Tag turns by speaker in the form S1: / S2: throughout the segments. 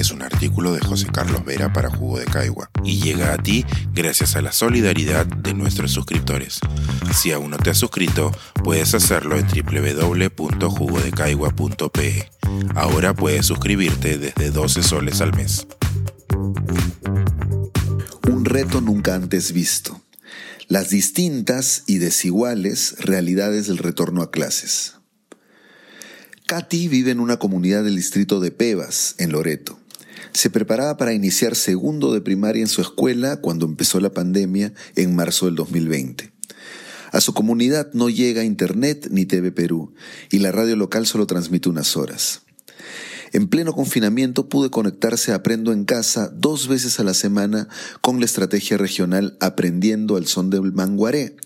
S1: Es un artículo de José Carlos Vera para Jugo de Caigua y llega a ti gracias a la solidaridad de nuestros suscriptores. Si aún no te has suscrito, puedes hacerlo en www.jugodecaigua.pe. Ahora puedes suscribirte desde 12 soles al mes.
S2: Un reto nunca antes visto. Las distintas y desiguales realidades del retorno a clases. Katy vive en una comunidad del distrito de Pebas, en Loreto. Se preparaba para iniciar segundo de primaria en su escuela cuando empezó la pandemia en marzo del 2020. A su comunidad no llega internet ni TV Perú y la radio local solo transmite unas horas. En pleno confinamiento pude conectarse a Aprendo en Casa dos veces a la semana con la estrategia regional Aprendiendo al Son del Manguaré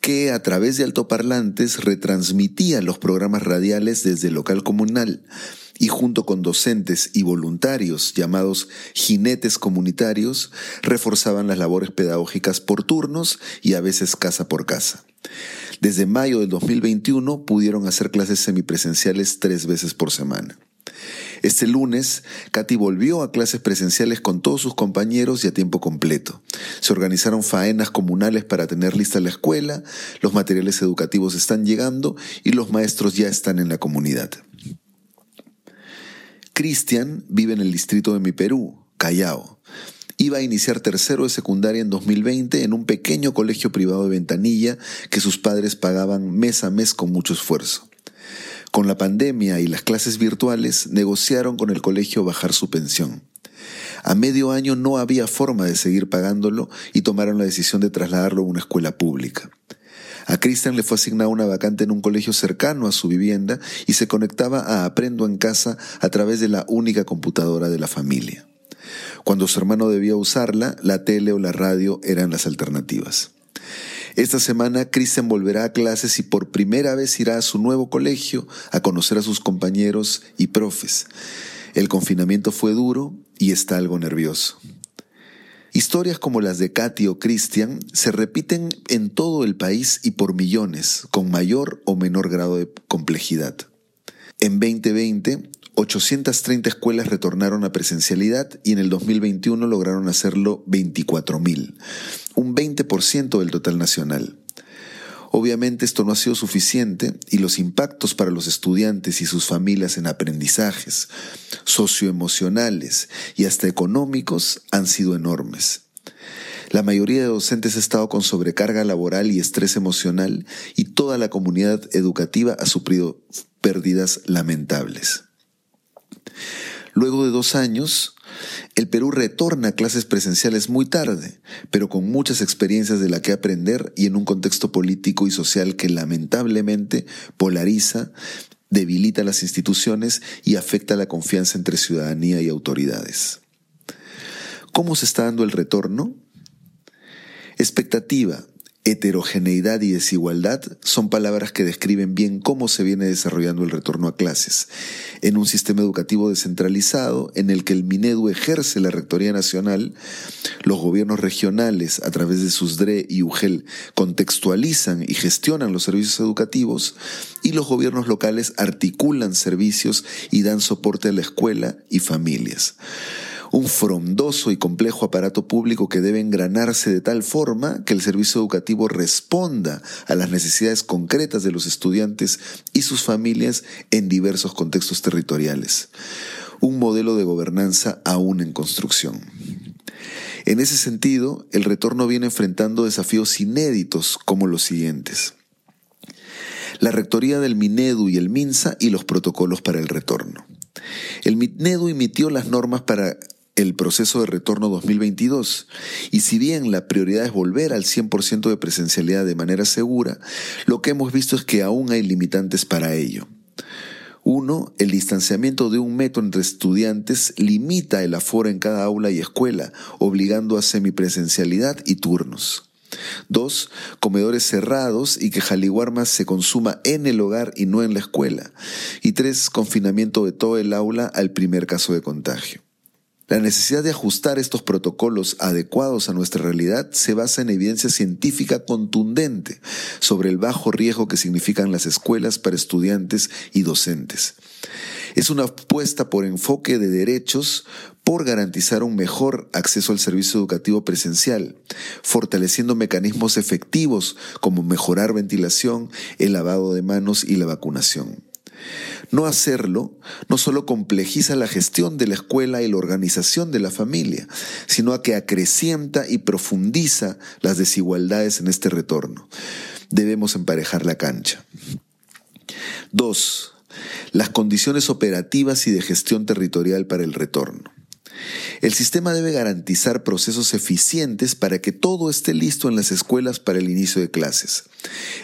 S2: que a través de altoparlantes retransmitía los programas radiales desde el local comunal y junto con docentes y voluntarios llamados jinetes comunitarios reforzaban las labores pedagógicas por turnos y a veces casa por casa. Desde mayo del 2021 pudieron hacer clases semipresenciales tres veces por semana. Este lunes, Katy volvió a clases presenciales con todos sus compañeros y a tiempo completo. Se organizaron faenas comunales para tener lista la escuela, los materiales educativos están llegando y los maestros ya están en la comunidad. Cristian vive en el distrito de Mi Perú, Callao. Iba a iniciar tercero de secundaria en 2020 en un pequeño colegio privado de Ventanilla que sus padres pagaban mes a mes con mucho esfuerzo. Con la pandemia y las clases virtuales, negociaron con el colegio bajar su pensión. A medio año no había forma de seguir pagándolo y tomaron la decisión de trasladarlo a una escuela pública. A Cristian le fue asignada una vacante en un colegio cercano a su vivienda y se conectaba a Aprendo en casa a través de la única computadora de la familia. Cuando su hermano debía usarla, la tele o la radio eran las alternativas. Esta semana Cristian volverá a clases y por primera vez irá a su nuevo colegio a conocer a sus compañeros y profes. El confinamiento fue duro y está algo nervioso. Historias como las de Katy o Cristian se repiten en todo el país y por millones, con mayor o menor grado de complejidad. En 2020, 830 escuelas retornaron a presencialidad y en el 2021 lograron hacerlo 24.000, un 20% del total nacional. Obviamente esto no ha sido suficiente y los impactos para los estudiantes y sus familias en aprendizajes socioemocionales y hasta económicos han sido enormes. La mayoría de docentes ha estado con sobrecarga laboral y estrés emocional y toda la comunidad educativa ha sufrido pérdidas lamentables. Luego de dos años, el Perú retorna a clases presenciales muy tarde, pero con muchas experiencias de la que aprender y en un contexto político y social que lamentablemente polariza, debilita las instituciones y afecta la confianza entre ciudadanía y autoridades. ¿Cómo se está dando el retorno? Expectativa, heterogeneidad y desigualdad son palabras que describen bien cómo se viene desarrollando el retorno a clases, en un sistema educativo descentralizado en el que el Minedu ejerce la Rectoría Nacional, los gobiernos regionales a través de sus DRE y UGEL contextualizan y gestionan los servicios educativos y los gobiernos locales articulan servicios y dan soporte a la escuela y familias un frondoso y complejo aparato público que debe engranarse de tal forma que el servicio educativo responda a las necesidades concretas de los estudiantes y sus familias en diversos contextos territoriales. Un modelo de gobernanza aún en construcción. En ese sentido, el retorno viene enfrentando desafíos inéditos como los siguientes. La rectoría del Minedu y el MINSA y los protocolos para el retorno. El MINEDU emitió las normas para el proceso de retorno 2022. Y si bien la prioridad es volver al 100% de presencialidad de manera segura, lo que hemos visto es que aún hay limitantes para ello. Uno, el distanciamiento de un metro entre estudiantes limita el aforo en cada aula y escuela, obligando a semipresencialidad y turnos. Dos, comedores cerrados y que Jaliguarma se consuma en el hogar y no en la escuela. Y tres, confinamiento de todo el aula al primer caso de contagio. La necesidad de ajustar estos protocolos adecuados a nuestra realidad se basa en evidencia científica contundente sobre el bajo riesgo que significan las escuelas para estudiantes y docentes. Es una apuesta por enfoque de derechos, por garantizar un mejor acceso al servicio educativo presencial, fortaleciendo mecanismos efectivos como mejorar ventilación, el lavado de manos y la vacunación. No hacerlo no solo complejiza la gestión de la escuela y la organización de la familia, sino que acrecienta y profundiza las desigualdades en este retorno. Debemos emparejar la cancha. Dos, las condiciones operativas y de gestión territorial para el retorno. El sistema debe garantizar procesos eficientes para que todo esté listo en las escuelas para el inicio de clases.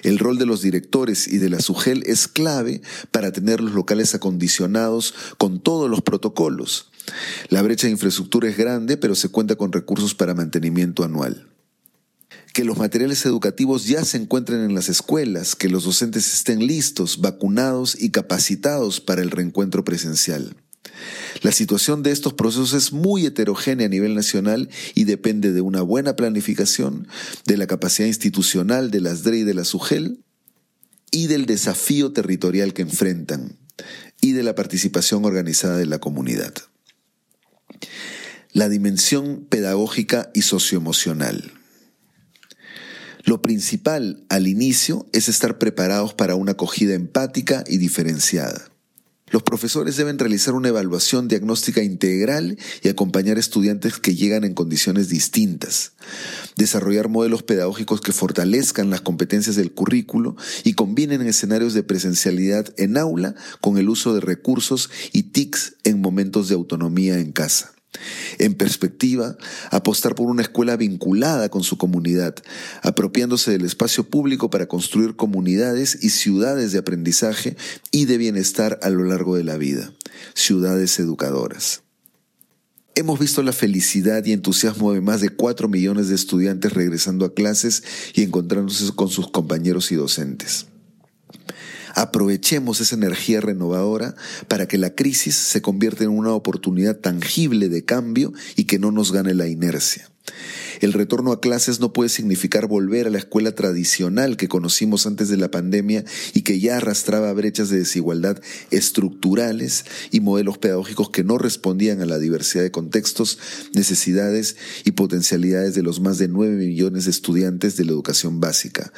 S2: El rol de los directores y de la SUGEL es clave para tener los locales acondicionados con todos los protocolos. La brecha de infraestructura es grande, pero se cuenta con recursos para mantenimiento anual que los materiales educativos ya se encuentren en las escuelas, que los docentes estén listos, vacunados y capacitados para el reencuentro presencial. La situación de estos procesos es muy heterogénea a nivel nacional y depende de una buena planificación, de la capacidad institucional de las DRE y de la SUGEL y del desafío territorial que enfrentan y de la participación organizada de la comunidad. La dimensión pedagógica y socioemocional. Lo principal al inicio es estar preparados para una acogida empática y diferenciada. Los profesores deben realizar una evaluación diagnóstica integral y acompañar estudiantes que llegan en condiciones distintas. Desarrollar modelos pedagógicos que fortalezcan las competencias del currículo y combinen escenarios de presencialidad en aula con el uso de recursos y TICs en momentos de autonomía en casa. En perspectiva, apostar por una escuela vinculada con su comunidad, apropiándose del espacio público para construir comunidades y ciudades de aprendizaje y de bienestar a lo largo de la vida, ciudades educadoras. Hemos visto la felicidad y entusiasmo de más de 4 millones de estudiantes regresando a clases y encontrándose con sus compañeros y docentes. Aprovechemos esa energía renovadora para que la crisis se convierta en una oportunidad tangible de cambio y que no nos gane la inercia. El retorno a clases no puede significar volver a la escuela tradicional que conocimos antes de la pandemia y que ya arrastraba brechas de desigualdad estructurales y modelos pedagógicos que no respondían a la diversidad de contextos, necesidades y potencialidades de los más de 9 millones de estudiantes de la educación básica,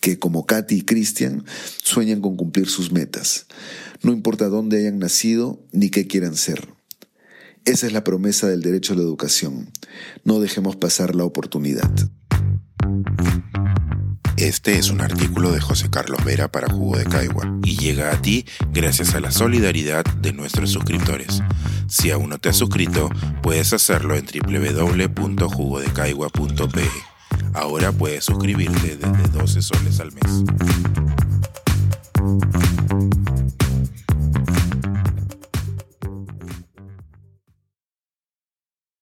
S2: que como Katy y Cristian sueñan con cumplir sus metas. No importa dónde hayan nacido ni qué quieran ser. Esa es la promesa del derecho a la educación. No dejemos pasar la oportunidad.
S1: Este es un artículo de José Carlos Vera para Jugo de Caigua y llega a ti gracias a la solidaridad de nuestros suscriptores. Si aún no te has suscrito, puedes hacerlo en www.jugodecaigua.pe. Ahora puedes suscribirte desde 12 soles al mes.